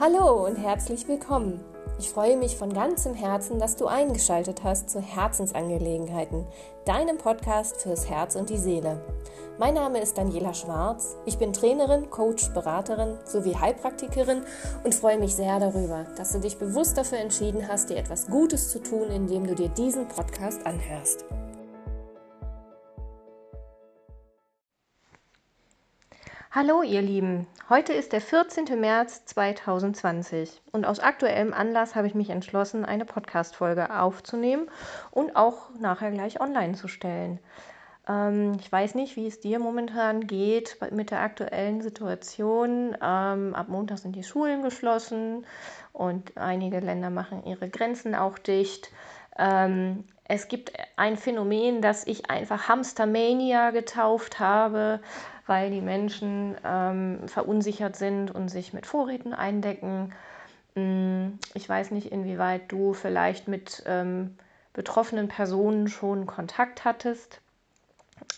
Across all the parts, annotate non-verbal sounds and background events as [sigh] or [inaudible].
Hallo und herzlich willkommen. Ich freue mich von ganzem Herzen, dass du eingeschaltet hast zu Herzensangelegenheiten, deinem Podcast fürs Herz und die Seele. Mein Name ist Daniela Schwarz. Ich bin Trainerin, Coach, Beraterin sowie Heilpraktikerin und freue mich sehr darüber, dass du dich bewusst dafür entschieden hast, dir etwas Gutes zu tun, indem du dir diesen Podcast anhörst. Hallo ihr Lieben, heute ist der 14. März 2020 und aus aktuellem Anlass habe ich mich entschlossen, eine Podcast-Folge aufzunehmen und auch nachher gleich online zu stellen. Ähm, ich weiß nicht, wie es dir momentan geht mit der aktuellen Situation. Ähm, ab Montag sind die Schulen geschlossen und einige Länder machen ihre Grenzen auch dicht. Ähm, es gibt ein Phänomen, das ich einfach Hamstermania getauft habe weil die Menschen ähm, verunsichert sind und sich mit Vorräten eindecken. Mm, ich weiß nicht, inwieweit du vielleicht mit ähm, betroffenen Personen schon Kontakt hattest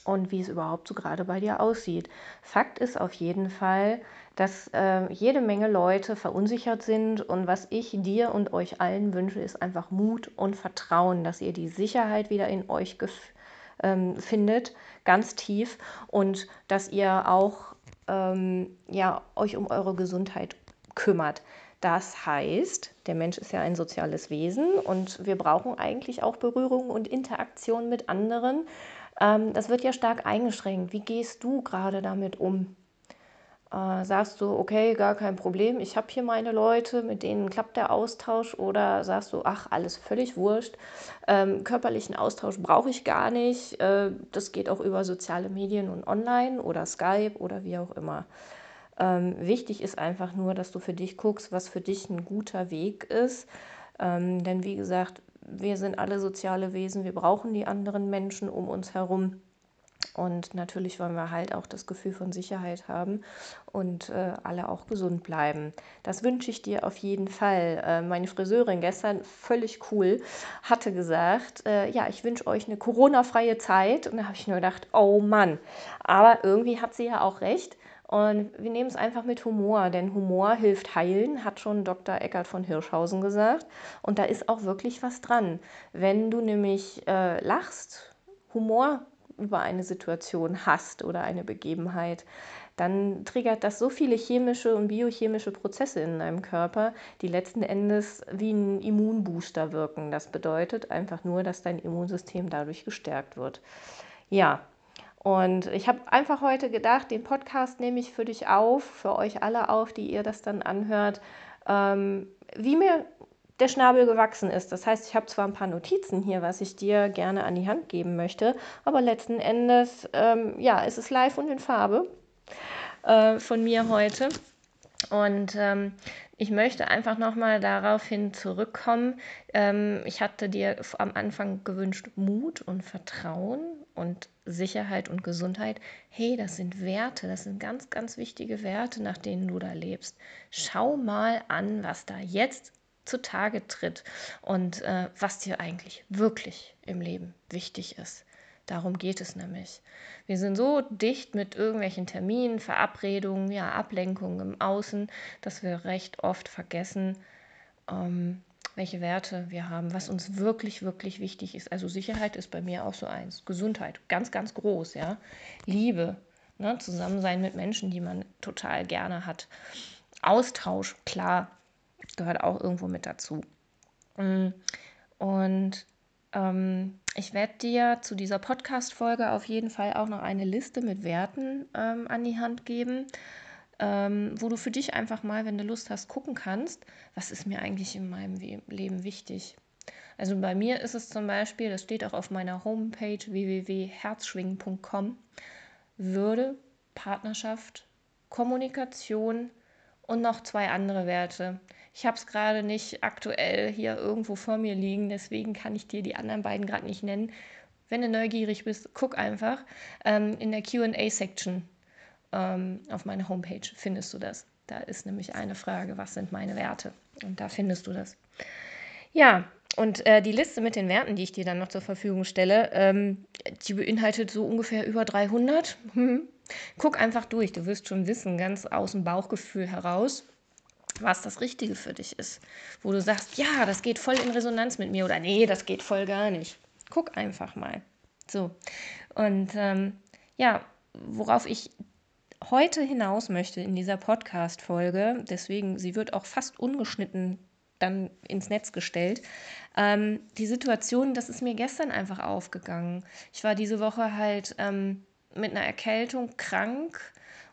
und wie es überhaupt so gerade bei dir aussieht. Fakt ist auf jeden Fall, dass äh, jede Menge Leute verunsichert sind und was ich dir und euch allen wünsche, ist einfach Mut und Vertrauen, dass ihr die Sicherheit wieder in euch ähm, findet, ganz tief und dass ihr auch ähm, ja, euch um eure Gesundheit kümmert. Das heißt, der Mensch ist ja ein soziales Wesen und wir brauchen eigentlich auch Berührung und Interaktion mit anderen. Ähm, das wird ja stark eingeschränkt. Wie gehst du gerade damit um? Äh, sagst du, okay, gar kein Problem, ich habe hier meine Leute, mit denen klappt der Austausch oder sagst du, ach, alles völlig wurscht, ähm, körperlichen Austausch brauche ich gar nicht, äh, das geht auch über soziale Medien und online oder Skype oder wie auch immer. Ähm, wichtig ist einfach nur, dass du für dich guckst, was für dich ein guter Weg ist. Ähm, denn wie gesagt, wir sind alle soziale Wesen, wir brauchen die anderen Menschen um uns herum. Und natürlich wollen wir halt auch das Gefühl von Sicherheit haben und äh, alle auch gesund bleiben. Das wünsche ich dir auf jeden Fall. Äh, meine Friseurin gestern, völlig cool, hatte gesagt, äh, ja, ich wünsche euch eine Corona-freie Zeit. Und da habe ich nur gedacht, oh Mann. Aber irgendwie hat sie ja auch recht. Und wir nehmen es einfach mit Humor, denn Humor hilft heilen, hat schon Dr. Eckart von Hirschhausen gesagt. Und da ist auch wirklich was dran. Wenn du nämlich äh, lachst, Humor über eine Situation hast oder eine Begebenheit, dann triggert das so viele chemische und biochemische Prozesse in deinem Körper, die letzten Endes wie ein Immunbooster wirken. Das bedeutet einfach nur, dass dein Immunsystem dadurch gestärkt wird. Ja, und ich habe einfach heute gedacht, den Podcast nehme ich für dich auf, für euch alle auf, die ihr das dann anhört, ähm, wie mir der Schnabel gewachsen ist. Das heißt, ich habe zwar ein paar Notizen hier, was ich dir gerne an die Hand geben möchte, aber letzten Endes, ähm, ja, ist live und in Farbe äh, von mir heute. Und ähm, ich möchte einfach nochmal daraufhin zurückkommen. Ähm, ich hatte dir am Anfang gewünscht Mut und Vertrauen und Sicherheit und Gesundheit. Hey, das sind Werte, das sind ganz, ganz wichtige Werte, nach denen du da lebst. Schau mal an, was da jetzt zutage tritt und äh, was dir eigentlich wirklich im Leben wichtig ist. Darum geht es nämlich. Wir sind so dicht mit irgendwelchen Terminen, Verabredungen, ja, Ablenkungen im Außen, dass wir recht oft vergessen, ähm, welche Werte wir haben, was uns wirklich, wirklich wichtig ist. Also Sicherheit ist bei mir auch so eins. Gesundheit, ganz, ganz groß, ja. Liebe, ne? Zusammensein mit Menschen, die man total gerne hat. Austausch, klar, gehört auch irgendwo mit dazu. Mm, und ähm, ich werde dir zu dieser Podcast-Folge auf jeden Fall auch noch eine Liste mit Werten ähm, an die Hand geben, ähm, wo du für dich einfach mal, wenn du Lust hast, gucken kannst, was ist mir eigentlich in meinem Leben wichtig. Also bei mir ist es zum Beispiel, das steht auch auf meiner Homepage www.herzschwingen.com, Würde, Partnerschaft, Kommunikation und noch zwei andere Werte. Ich habe es gerade nicht aktuell hier irgendwo vor mir liegen, deswegen kann ich dir die anderen beiden gerade nicht nennen. Wenn du neugierig bist, guck einfach. Ähm, in der QA-Section ähm, auf meiner Homepage findest du das. Da ist nämlich eine Frage, was sind meine Werte? Und da findest du das. Ja, und äh, die Liste mit den Werten, die ich dir dann noch zur Verfügung stelle, ähm, die beinhaltet so ungefähr über 300. Hm. Guck einfach durch, du wirst schon wissen, ganz aus dem Bauchgefühl heraus, was das Richtige für dich ist. Wo du sagst, ja, das geht voll in Resonanz mit mir oder nee, das geht voll gar nicht. Guck einfach mal. So. Und ähm, ja, worauf ich heute hinaus möchte in dieser Podcast-Folge, deswegen, sie wird auch fast ungeschnitten dann ins Netz gestellt. Ähm, die Situation, das ist mir gestern einfach aufgegangen. Ich war diese Woche halt ähm, mit einer Erkältung krank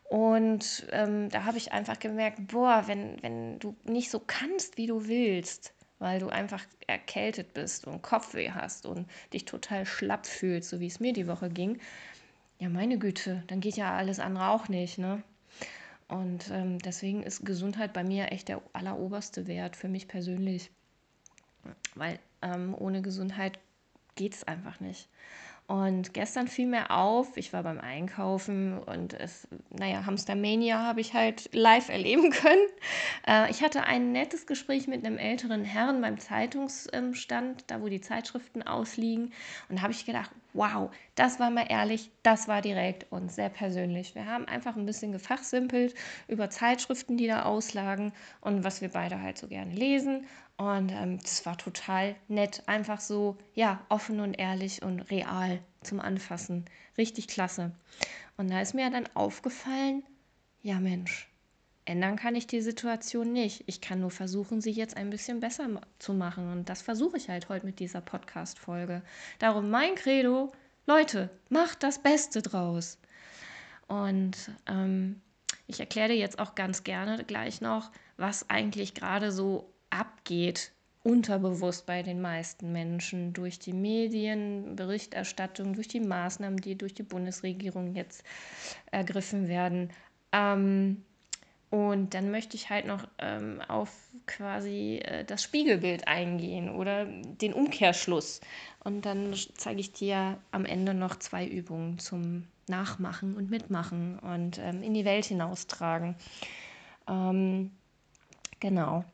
und ähm, da habe ich einfach gemerkt, boah, wenn, wenn du nicht so kannst, wie du willst, weil du einfach erkältet bist und Kopfweh hast und dich total schlapp fühlst, so wie es mir die Woche ging, ja meine Güte, dann geht ja alles andere auch nicht, ne? Und ähm, deswegen ist Gesundheit bei mir echt der alleroberste Wert für mich persönlich. Weil ähm, ohne Gesundheit geht es einfach nicht. Und gestern fiel mir auf, ich war beim Einkaufen und es, naja, Hamstermania habe ich halt live erleben [laughs] können. Äh, ich hatte ein nettes Gespräch mit einem älteren Herrn beim Zeitungsstand, da wo die Zeitschriften ausliegen. Und da habe ich gedacht, wow, das war mal ehrlich, das war direkt und sehr persönlich. Wir haben einfach ein bisschen gefachsimpelt über Zeitschriften, die da auslagen und was wir beide halt so gerne lesen. Und ähm, das war total nett, einfach so, ja, offen und ehrlich und real zum Anfassen. Richtig klasse. Und da ist mir dann aufgefallen, ja Mensch, ändern kann ich die Situation nicht. Ich kann nur versuchen, sie jetzt ein bisschen besser zu machen. Und das versuche ich halt heute mit dieser Podcast-Folge. Darum mein Credo, Leute, macht das Beste draus. Und ähm, ich erkläre dir jetzt auch ganz gerne gleich noch, was eigentlich gerade so abgeht, unterbewusst bei den meisten Menschen durch die Medien, Berichterstattung, durch die Maßnahmen, die durch die Bundesregierung jetzt ergriffen werden. Ähm, und dann möchte ich halt noch ähm, auf quasi äh, das Spiegelbild eingehen oder den Umkehrschluss. Und dann zeige ich dir am Ende noch zwei Übungen zum Nachmachen und Mitmachen und ähm, in die Welt hinaustragen. Ähm, genau.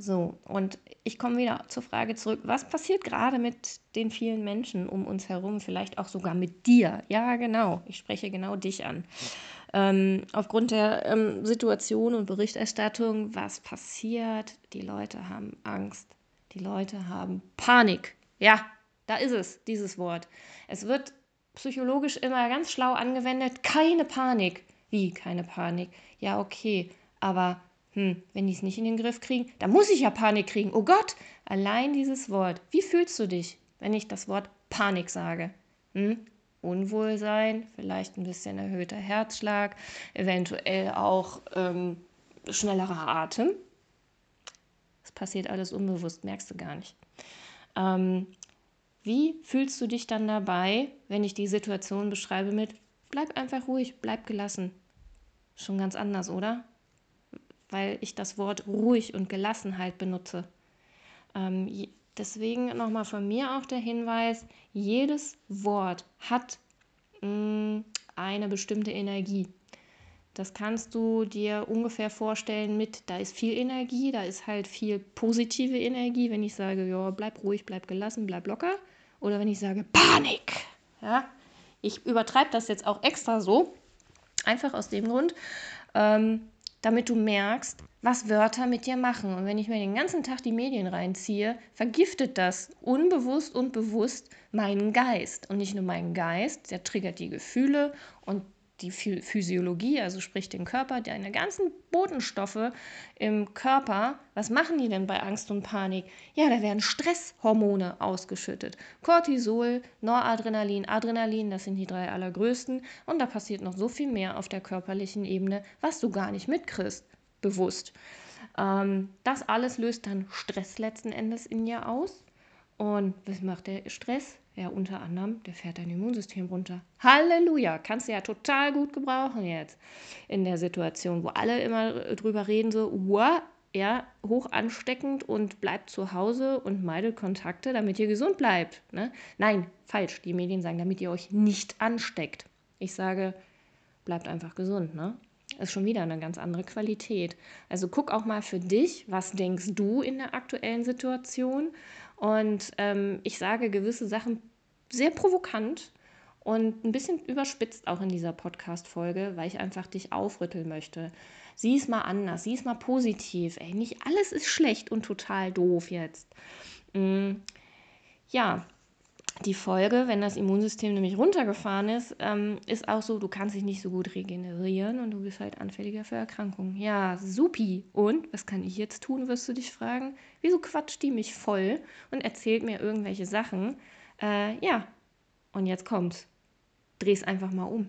So, und ich komme wieder zur Frage zurück, was passiert gerade mit den vielen Menschen um uns herum, vielleicht auch sogar mit dir? Ja, genau, ich spreche genau dich an. Ähm, aufgrund der ähm, Situation und Berichterstattung, was passiert? Die Leute haben Angst, die Leute haben Panik. Ja, da ist es, dieses Wort. Es wird psychologisch immer ganz schlau angewendet, keine Panik. Wie keine Panik? Ja, okay, aber hm, wenn die es nicht in den Griff kriegen, dann muss ich ja Panik kriegen. Oh Gott, allein dieses Wort. Wie fühlst du dich, wenn ich das Wort Panik sage? Hm? Unwohlsein, vielleicht ein bisschen erhöhter Herzschlag, eventuell auch ähm, schnellerer Atem. Das passiert alles unbewusst, merkst du gar nicht. Ähm, wie fühlst du dich dann dabei, wenn ich die Situation beschreibe mit, bleib einfach ruhig, bleib gelassen? Schon ganz anders, oder? Weil ich das Wort ruhig und Gelassenheit benutze. Ähm, deswegen nochmal von mir auch der Hinweis, jedes Wort hat mh, mm, eine bestimmte Energie. Das kannst du dir ungefähr vorstellen mit, da ist viel Energie, da ist halt viel positive Energie, wenn ich sage, ja, bleib ruhig, bleib gelassen, bleib locker. Oder wenn ich sage, Panik. Ja? Ich übertreibe das jetzt auch extra so, einfach aus dem Grund, ähm, damit du merkst, was Wörter mit dir machen. Und wenn ich mir den ganzen Tag die Medien reinziehe, vergiftet das unbewusst und bewusst meinen Geist. Und nicht nur meinen Geist, der triggert die Gefühle und die Physiologie, also sprich den Körper, deine ganzen Botenstoffe im Körper, was machen die denn bei Angst und Panik? Ja, da werden Stresshormone ausgeschüttet. Cortisol, Noradrenalin, Adrenalin, das sind die drei allergrößten. Und da passiert noch so viel mehr auf der körperlichen Ebene, was du gar nicht mitkriegst, bewusst. Ähm, das alles löst dann Stress letzten Endes in dir aus. Und was macht der Stress? Ja, unter anderem, der fährt dein Immunsystem runter. Halleluja, kannst du ja total gut gebrauchen jetzt in der Situation, wo alle immer drüber reden, so, wow, ja, hoch ansteckend und bleibt zu Hause und meidet Kontakte, damit ihr gesund bleibt. Ne? Nein, falsch. Die Medien sagen, damit ihr euch nicht ansteckt. Ich sage, bleibt einfach gesund. Ne? Ist schon wieder eine ganz andere Qualität. Also guck auch mal für dich, was denkst du in der aktuellen Situation und ähm, ich sage gewisse Sachen sehr provokant und ein bisschen überspitzt auch in dieser Podcast-Folge, weil ich einfach dich aufrütteln möchte. Sieh es mal anders, sieh es mal positiv. Ey, nicht alles ist schlecht und total doof jetzt. Mm, ja, die Folge, wenn das Immunsystem nämlich runtergefahren ist, ähm, ist auch so, du kannst dich nicht so gut regenerieren und du bist halt anfälliger für Erkrankungen. Ja, supi. Und was kann ich jetzt tun, wirst du dich fragen? Wieso quatscht die mich voll und erzählt mir irgendwelche Sachen? Äh, ja, und jetzt kommt's. Dreh's einfach mal um.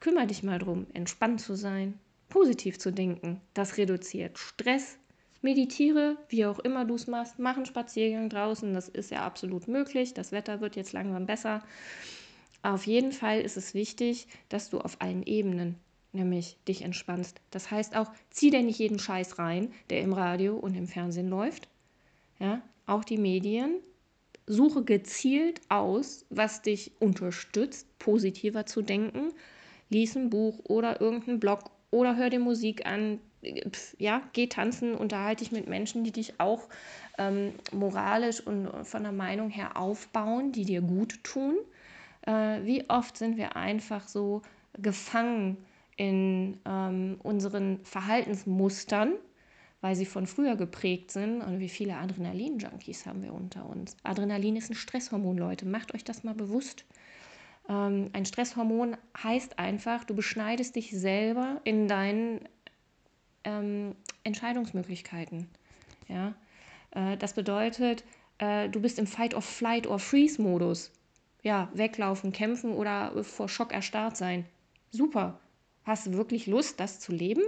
Kümmer dich mal drum, entspannt zu sein, positiv zu denken. Das reduziert Stress, meditiere, wie auch immer du es machst, mach einen Spaziergang draußen, das ist ja absolut möglich. Das Wetter wird jetzt langsam besser. Auf jeden Fall ist es wichtig, dass du auf allen Ebenen nämlich dich entspannst. Das heißt auch, zieh dir nicht jeden Scheiß rein, der im Radio und im Fernsehen läuft. Ja, auch die Medien. Suche gezielt aus, was dich unterstützt, positiver zu denken. Lies ein Buch oder irgendeinen Blog oder hör dir Musik an, ja, geh tanzen, unterhalte dich mit Menschen, die dich auch ähm, moralisch und von der Meinung her aufbauen, die dir gut tun. Äh, wie oft sind wir einfach so gefangen in ähm, unseren Verhaltensmustern, weil sie von früher geprägt sind und wie viele Adrenalin-Junkies haben wir unter uns. Adrenalin ist ein Stresshormon, Leute, macht euch das mal bewusst. Ähm, ein Stresshormon heißt einfach, du beschneidest dich selber in deinen ähm, Entscheidungsmöglichkeiten. Ja? Äh, das bedeutet, äh, du bist im Fight or Flight or Freeze-Modus. Ja, weglaufen, kämpfen oder vor Schock erstarrt sein. Super. Hast du wirklich Lust, das zu leben?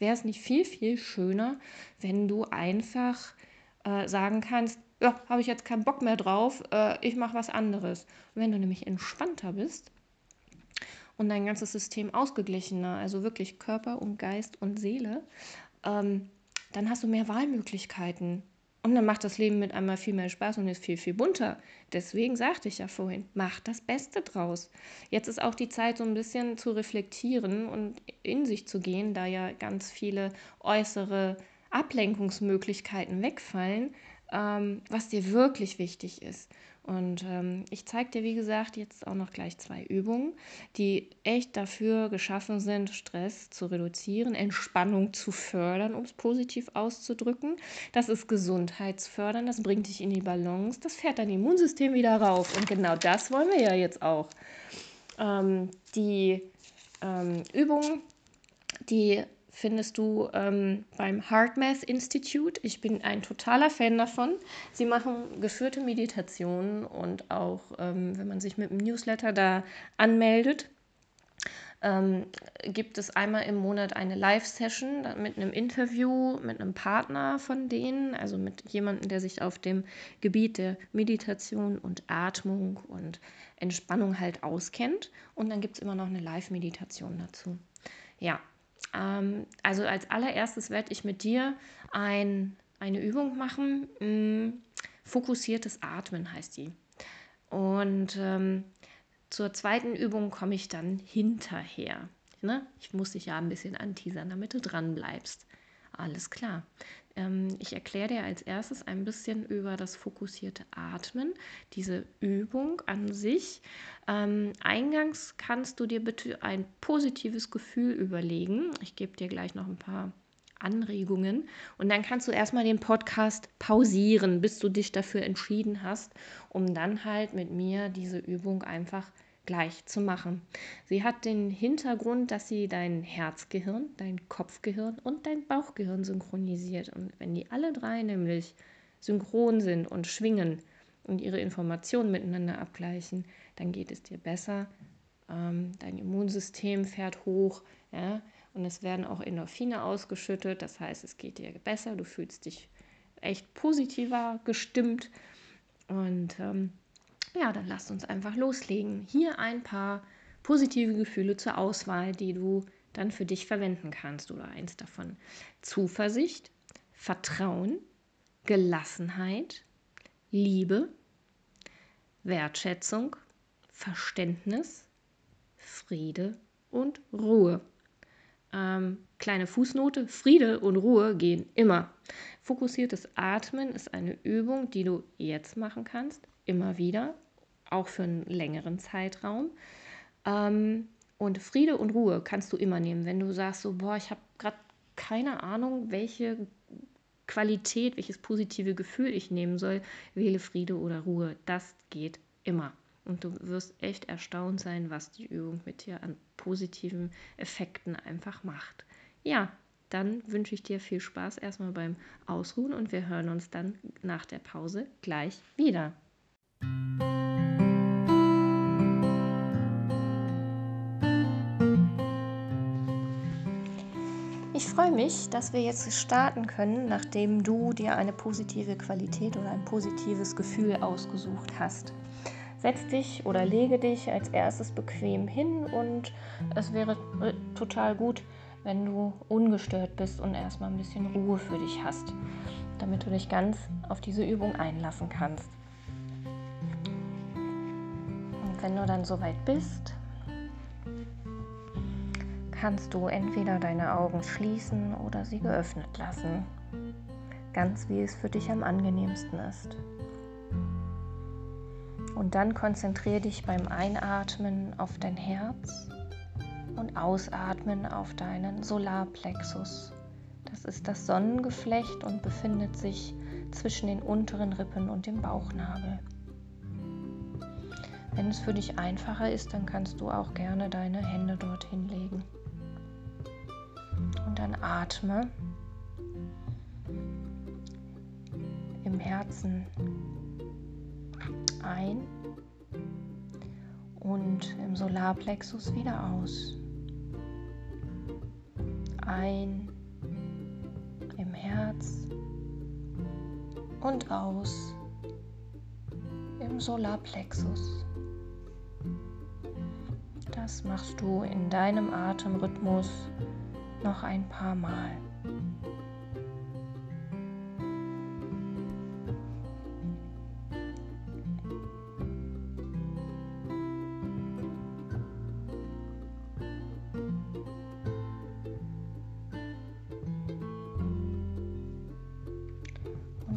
Wäre es nicht viel, viel schöner, wenn du einfach äh, sagen kannst, ja, habe ich jetzt keinen Bock mehr drauf, äh, ich mache was anderes. Und wenn du nämlich entspannter bist, und dein ganzes System ausgeglichener, also wirklich Körper und Geist und Seele, ähm, dann hast du mehr Wahlmöglichkeiten. Und dann macht das Leben mit einmal viel mehr Spaß und ist viel, viel bunter. Deswegen sagte ich ja vorhin, mach das Beste draus. Jetzt ist auch die Zeit, so ein bisschen zu reflektieren und in sich zu gehen, da ja ganz viele äußere Ablenkungsmöglichkeiten wegfallen, ähm, was dir wirklich wichtig ist. Und ähm, ich zeige dir, wie gesagt, jetzt auch noch gleich zwei Übungen, die echt dafür geschaffen sind, Stress zu reduzieren, Entspannung zu fördern, um es positiv auszudrücken. Das ist gesundheitsfördern, das bringt dich in die Balance, das fährt dein Immunsystem wieder rauf. Und genau das wollen wir ja jetzt auch. Ähm, die ähm, Übung, die findest du ähm, beim HeartMath Institute. Ich bin ein totaler Fan davon. Sie machen geführte Meditationen und auch, ähm, wenn man sich mit dem Newsletter da anmeldet, ähm, gibt es einmal im Monat eine Live-Session mit einem Interview mit einem Partner von denen, also mit jemandem, der sich auf dem Gebiet der Meditation und Atmung und Entspannung halt auskennt. Und dann gibt es immer noch eine Live-Meditation dazu. Ja, ähm, also als allererstes werde ich mit dir ein, eine Übung machen. Hm, fokussiertes Atmen heißt die. Und ähm, zur zweiten Übung komme ich dann hinterher. Ne? Ich muss dich ja ein bisschen anteasern, damit du dran bleibst. Alles klar. Ähm, ich erkläre dir als erstes ein bisschen über das fokussierte Atmen, diese Übung an sich. Ähm, eingangs kannst du dir bitte ein positives Gefühl überlegen. Ich gebe dir gleich noch ein paar Anregungen. Und dann kannst du erstmal den Podcast pausieren, bis du dich dafür entschieden hast, um dann halt mit mir diese Übung einfach zu gleich zu machen. Sie hat den Hintergrund, dass sie dein Herzgehirn, dein Kopfgehirn und dein Bauchgehirn synchronisiert. Und wenn die alle drei nämlich synchron sind und schwingen und ihre Informationen miteinander abgleichen, dann geht es dir besser. Ähm, dein Immunsystem fährt hoch ja, und es werden auch Endorphine ausgeschüttet. Das heißt, es geht dir besser, du fühlst dich echt positiver gestimmt und ähm, ja, dann lasst uns einfach loslegen. Hier ein paar positive Gefühle zur Auswahl, die du dann für dich verwenden kannst oder eins davon. Zuversicht, Vertrauen, Gelassenheit, Liebe, Wertschätzung, Verständnis, Friede und Ruhe. Ähm, kleine Fußnote, Friede und Ruhe gehen immer. Fokussiertes Atmen ist eine Übung, die du jetzt machen kannst, immer wieder, auch für einen längeren Zeitraum. Ähm, Und Friede und Ruhe kannst du immer nehmen. Wenn du sagst, so, boah, ich habe gerade keine Ahnung, welche Qualität, welches positive Gefühl ich nehmen soll, wähle Friede oder Ruhe. Das geht immer. Und du wirst echt erstaunt sein, was die Übung mit dir an positiven Effekten einfach macht. Ja, dann wünsche ich dir viel Spaß erstmal beim Ausruhen und wir hören uns dann nach der Pause gleich wieder. Freue mich, dass wir jetzt starten können, nachdem du dir eine positive Qualität oder ein positives Gefühl ausgesucht hast. Setz dich oder lege dich als erstes bequem hin und es wäre äh, total gut, wenn du ungestört bist und erstmal ein bisschen Ruhe für dich hast, damit du dich ganz auf diese Übung einlassen kannst. Und wenn du dann soweit bist, kannst du entweder deine Augen schließen oder sie geöffnet lassen, ganz wie es für dich am angenehmsten ist. Und dann konzentriere dich beim Einatmen auf dein Herz und Ausatmen auf deinen Solarplexus. Das ist das Sonnengeflecht und befindet sich zwischen den unteren Rippen und dem Bauchnabel. Wenn es für dich einfacher ist, dann kannst du auch gerne deine Hände dorthin legen. Dann atme im Herzen ein und im Solarplexus wieder aus. Ein im Herz und aus im Solarplexus. Das machst du in deinem Atemrhythmus noch ein paar Mal.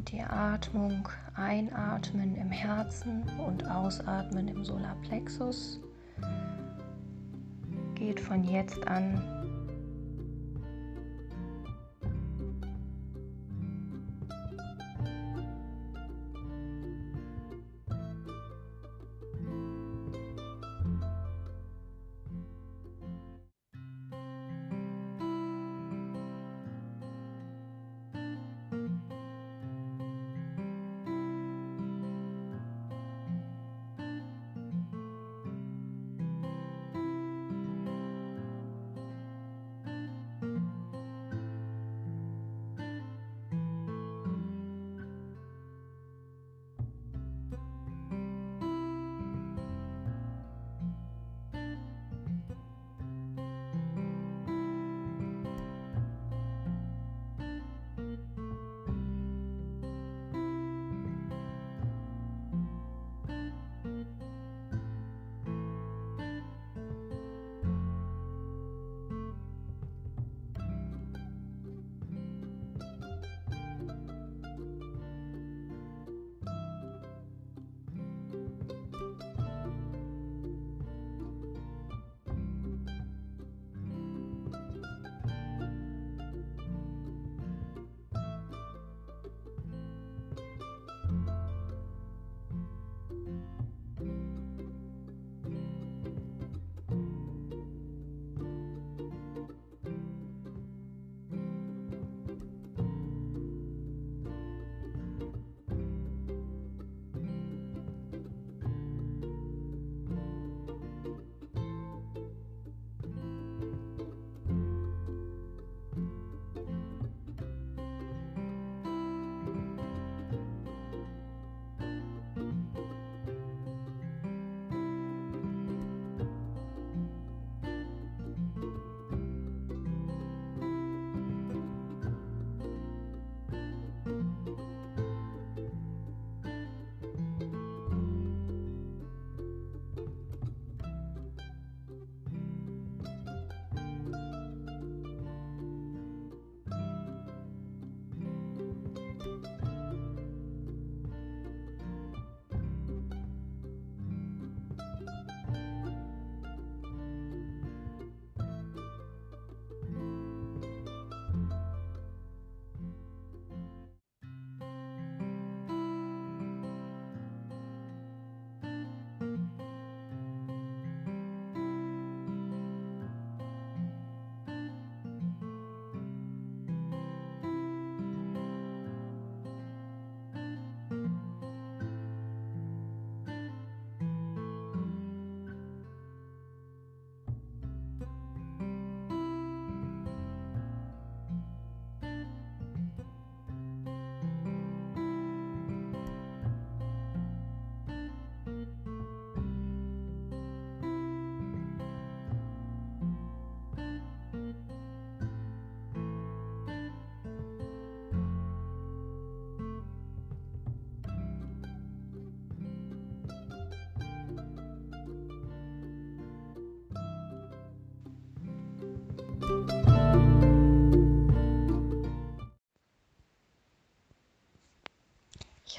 die Atmung einatmen im Herzen und ausatmen im Solarplexus geht von jetzt an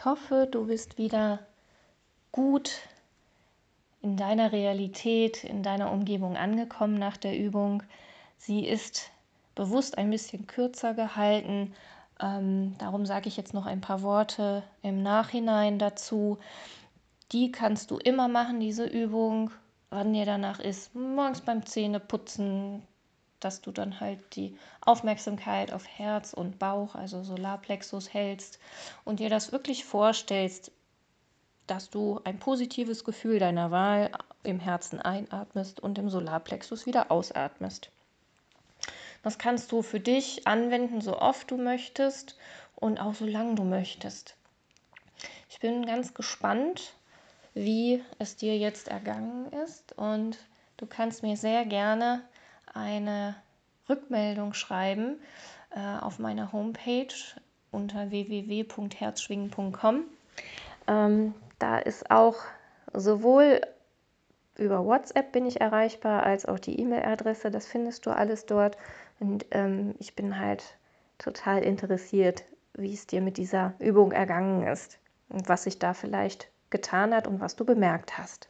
Ich hoffe, du bist wieder gut in deiner Realität, in deiner Umgebung angekommen nach der Übung. Sie ist bewusst ein bisschen kürzer gehalten. Ähm, darum sage ich jetzt noch ein paar Worte im Nachhinein dazu. Die kannst du immer machen, diese Übung, wann dir danach ist. Morgens beim Zähneputzen, dass du dann halt die Aufmerksamkeit auf Herz und Bauch, also Solarplexus hältst und dir das wirklich vorstellst, dass du ein positives Gefühl deiner Wahl im Herzen einatmest und im Solarplexus wieder ausatmest. Das kannst du für dich anwenden, so oft du möchtest und auch so lange du möchtest. Ich bin ganz gespannt, wie es dir jetzt ergangen ist und du kannst mir sehr gerne eine Rückmeldung schreiben äh, auf meiner Homepage unter www.herzschwingen.com. Ähm, da ist auch sowohl über WhatsApp bin ich erreichbar, als auch die E-Mail-Adresse. Das findest du alles dort. Und ähm, ich bin halt total interessiert, wie es dir mit dieser Übung ergangen ist und was sich da vielleicht getan hat und was du bemerkt hast.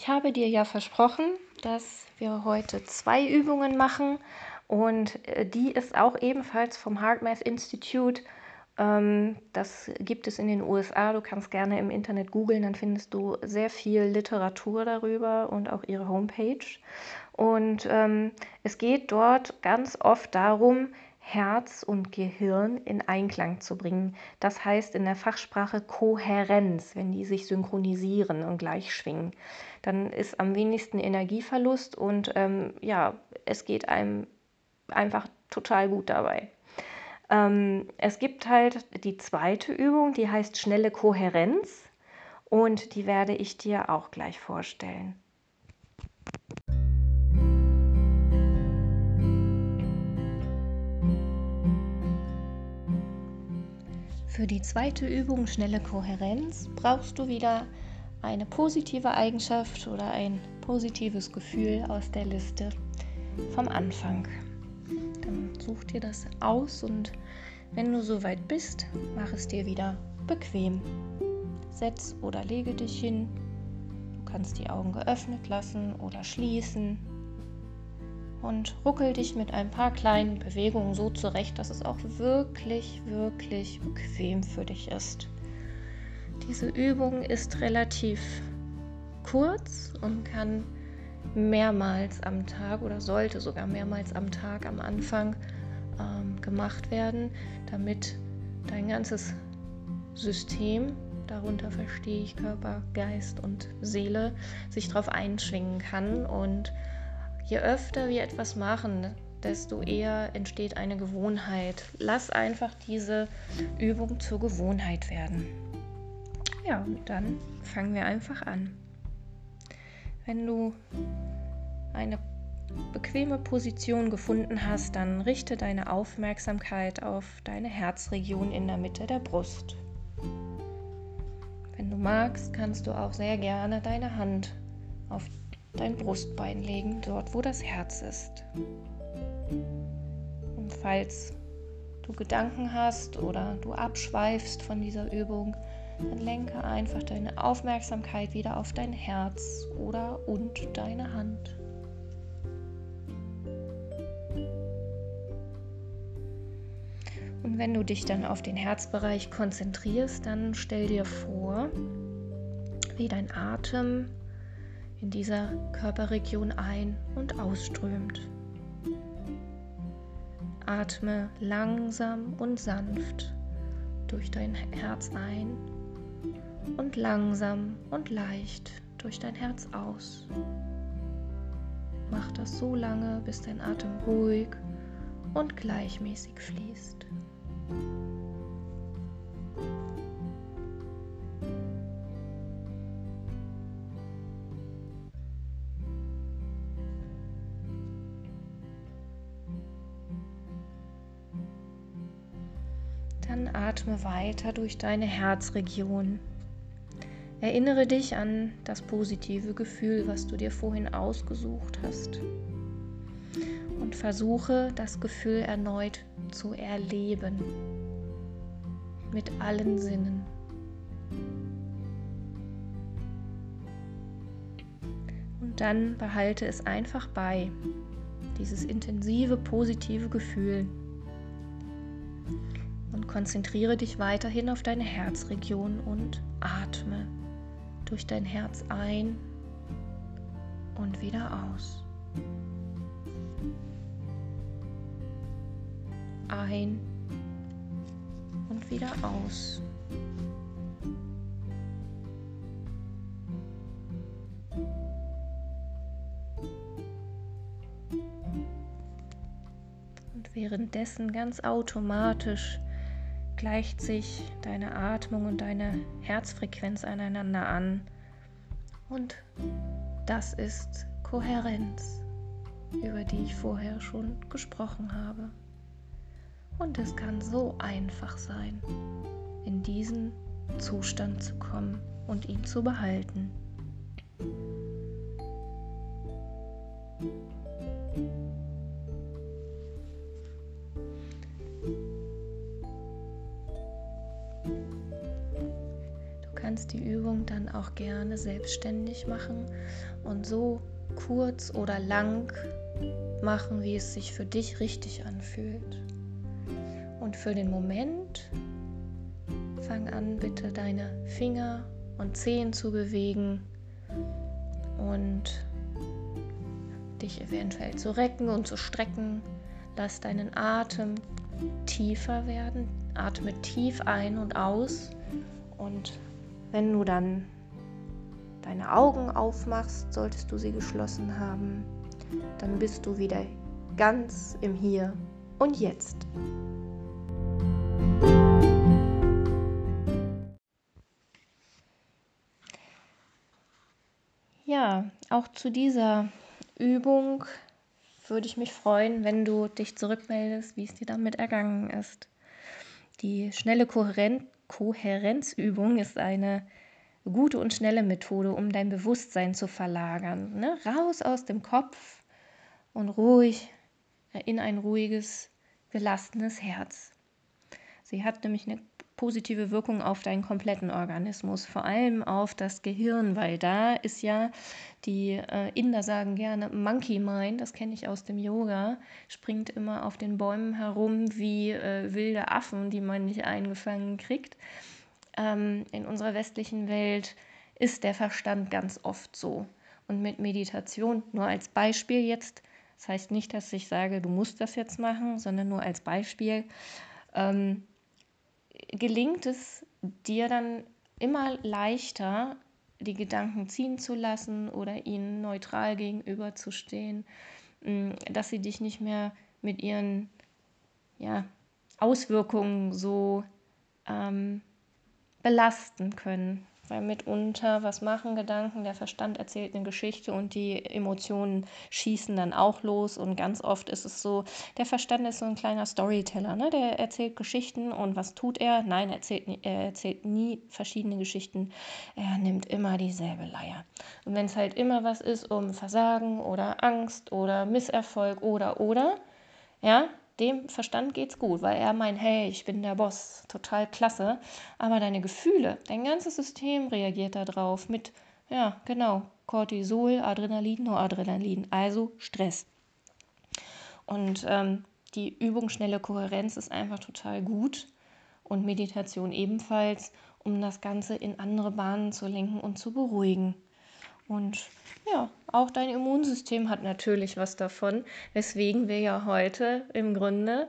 Ich habe dir ja versprochen, dass wir heute zwei Übungen machen und äh, die ist auch ebenfalls vom HeartMath Institute. Ähm, das gibt es in den USA. Du kannst gerne im Internet googeln, dann findest du sehr viel Literatur darüber und auch ihre Homepage. Und ähm, es geht dort ganz oft darum, Herz und Gehirn in Einklang zu bringen. Das heißt in der Fachsprache Kohärenz, wenn die sich synchronisieren und gleich schwingen. Dann ist am wenigsten Energieverlust und ähm, ja, es geht einem einfach total gut dabei. Ähm, es gibt halt die zweite Übung, die heißt schnelle Kohärenz und die werde ich dir auch gleich vorstellen. Für die zweite Übung schnelle Kohärenz brauchst du wieder eine positive Eigenschaft oder ein positives Gefühl aus der Liste vom Anfang. Dann such dir das aus und wenn du soweit bist, mach es dir wieder bequem. Setz oder lege dich hin. Du kannst die Augen geöffnet lassen oder schließen und ruckel dich mit ein paar kleinen Bewegungen so zurecht, dass es auch wirklich, wirklich bequem für dich ist. Diese Übung ist relativ kurz und kann mehrmals am Tag oder sollte sogar mehrmals am Tag am Anfang ähm, gemacht werden, damit dein ganzes System, darunter verstehe ich Körper, Geist und Seele, sich darauf einschwingen kann und Je öfter wir etwas machen, desto eher entsteht eine Gewohnheit. Lass einfach diese Übung zur Gewohnheit werden. Ja, und dann fangen wir einfach an. Wenn du eine bequeme Position gefunden hast, dann richte deine Aufmerksamkeit auf deine Herzregion in der Mitte der Brust. Wenn du magst, kannst du auch sehr gerne deine Hand auf dein Brustbein legen, dort wo das Herz ist. Und falls du Gedanken hast oder du abschweifst von dieser Übung, dann lenke einfach deine Aufmerksamkeit wieder auf dein Herz oder und deine Hand. Und wenn du dich dann auf den Herzbereich konzentrierst, dann stell dir vor, wie dein Atem in dieser Körperregion ein- und ausströmt. Atme langsam und sanft durch dein Herz ein und langsam und leicht durch dein Herz aus. Mach das so lange, bis dein Atem ruhig und gleichmäßig fließt. Atme weiter durch deine Herzregion. Erinnere dich an das positive Gefühl, was du dir vorhin ausgesucht hast. Und versuche das Gefühl erneut zu erleben. mit allen Sinnen. Und dann behalte es einfach bei, dieses intensive, positive Gefühl. Und konzentriere dich weiterhin auf deine Herzregion und atme durch dein Herz ein und wieder aus. Ein und wieder aus. Und währenddessen ganz automatisch gleicht sich deine Atmung und deine Herzfrequenz aneinander an. Und das ist Kohärenz, über die ich vorher schon gesprochen habe. Und es kann so einfach sein, in diesen Zustand zu kommen und ihn zu behalten. Gerne selbstständig machen und so kurz oder lang machen, wie es sich für dich richtig anfühlt. Und für den Moment fang an, bitte deine Finger und Zehen zu bewegen und dich eventuell zu recken und zu strecken. Lass deinen Atem tiefer werden. Atme tief ein und aus. Und wenn du dann deine Augen aufmachst, solltest du sie geschlossen haben, dann bist du wieder ganz im Hier und Jetzt. Ja, auch zu dieser Übung würde ich mich freuen, wenn du dich zurückmeldest, wie es dir damit ergangen ist. Die schnelle Kohären Kohärenzübung ist eine gute und schnelle Methode, um dein Bewusstsein zu verlagern. Ne? Raus aus dem Kopf und ruhig in ein ruhiges, gelassenes Herz. Sie hat nämlich eine positive Wirkung auf deinen kompletten Organismus, vor allem auf das Gehirn, weil da ist ja, die äh, Inder sagen gerne Monkey Mind, das kenne ich aus dem Yoga, springt immer auf den Bäumen herum wie äh, wilde Affen, die man nicht eingefangen kriegt. Ähm, in unserer westlichen Welt ist der Verstand ganz oft so. Und mit Meditation, nur als Beispiel jetzt, das heißt nicht, dass ich sage, du musst das jetzt machen, sondern nur als Beispiel, ähm, gelingt es dir dann immer leichter, die Gedanken ziehen zu lassen oder ihnen neutral gegenüberzustehen, mm, dass sie dich nicht mehr mit ihren ja, Auswirkungen so ähm, belasten können. Weil mitunter, was machen Gedanken? Der Verstand erzählt eine Geschichte und die Emotionen schießen dann auch los. Und ganz oft ist es so, der Verstand ist so ein kleiner Storyteller. Ne? Der erzählt Geschichten und was tut er? Nein, er erzählt, er erzählt nie verschiedene Geschichten. Er nimmt immer dieselbe Leier. Und wenn es halt immer was ist um Versagen oder Angst oder Misserfolg oder oder, ja, dem Verstand geht's gut, weil er meint, hey, ich bin der Boss, total klasse. Aber deine Gefühle, dein ganzes System reagiert darauf mit, ja, genau, Cortisol, Adrenalin, Noradrenalin, also Stress. Und ähm, die Übung schnelle Kohärenz ist einfach total gut und Meditation ebenfalls, um das Ganze in andere Bahnen zu lenken und zu beruhigen. Und ja, auch dein Immunsystem hat natürlich was davon, weswegen wir ja heute im Grunde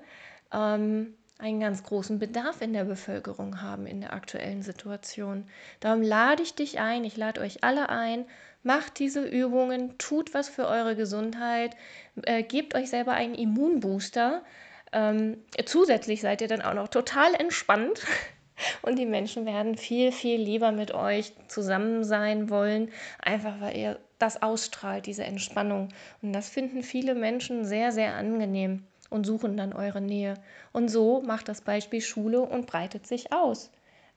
ähm, einen ganz großen Bedarf in der Bevölkerung haben in der aktuellen Situation. Darum lade ich dich ein, ich lade euch alle ein, macht diese Übungen, tut was für eure Gesundheit, äh, gebt euch selber einen Immunbooster. Ähm, zusätzlich seid ihr dann auch noch total entspannt und die Menschen werden viel, viel lieber mit euch zusammen sein wollen, einfach weil ihr das ausstrahlt, diese Entspannung. Und das finden viele Menschen sehr, sehr angenehm und suchen dann eure Nähe. Und so macht das Beispiel Schule und breitet sich aus.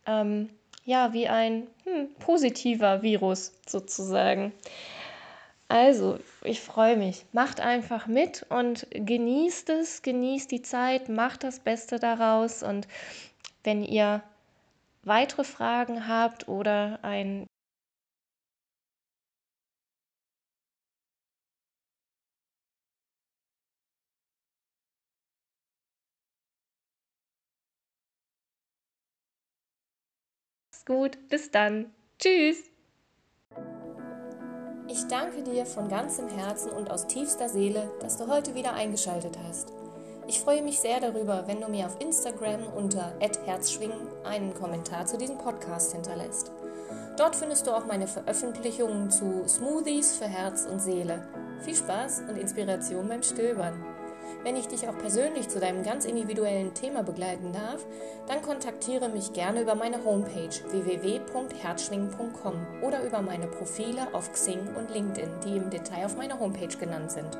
Ähm, ja, wie ein hm, positiver Virus sozusagen. Also, ich freue mich. Macht einfach mit und genießt es, genießt die Zeit, macht das Beste daraus. Und wenn ihr weitere Fragen habt oder ein gut, bis dann. Tschüss. Ich danke dir von ganzem Herzen und aus tiefster Seele, dass du heute wieder eingeschaltet hast. Ich freue mich sehr darüber, wenn du mir auf Instagram unter @herzschwingen einen Kommentar zu diesem Podcast hinterlässt. Dort findest du auch meine Veröffentlichungen zu Smoothies für Herz und Seele. Viel Spaß und Inspiration beim Stöbern. Wenn ich dich auch persönlich zu deinem ganz individuellen Thema begleiten darf, dann kontaktiere mich gerne über meine Homepage www.herzschwingen.com oder über meine Profile auf Xing und LinkedIn, die im Detail auf meiner Homepage genannt sind.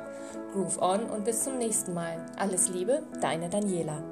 Groove on und bis zum nächsten Mal. Alles Liebe, deine Daniela.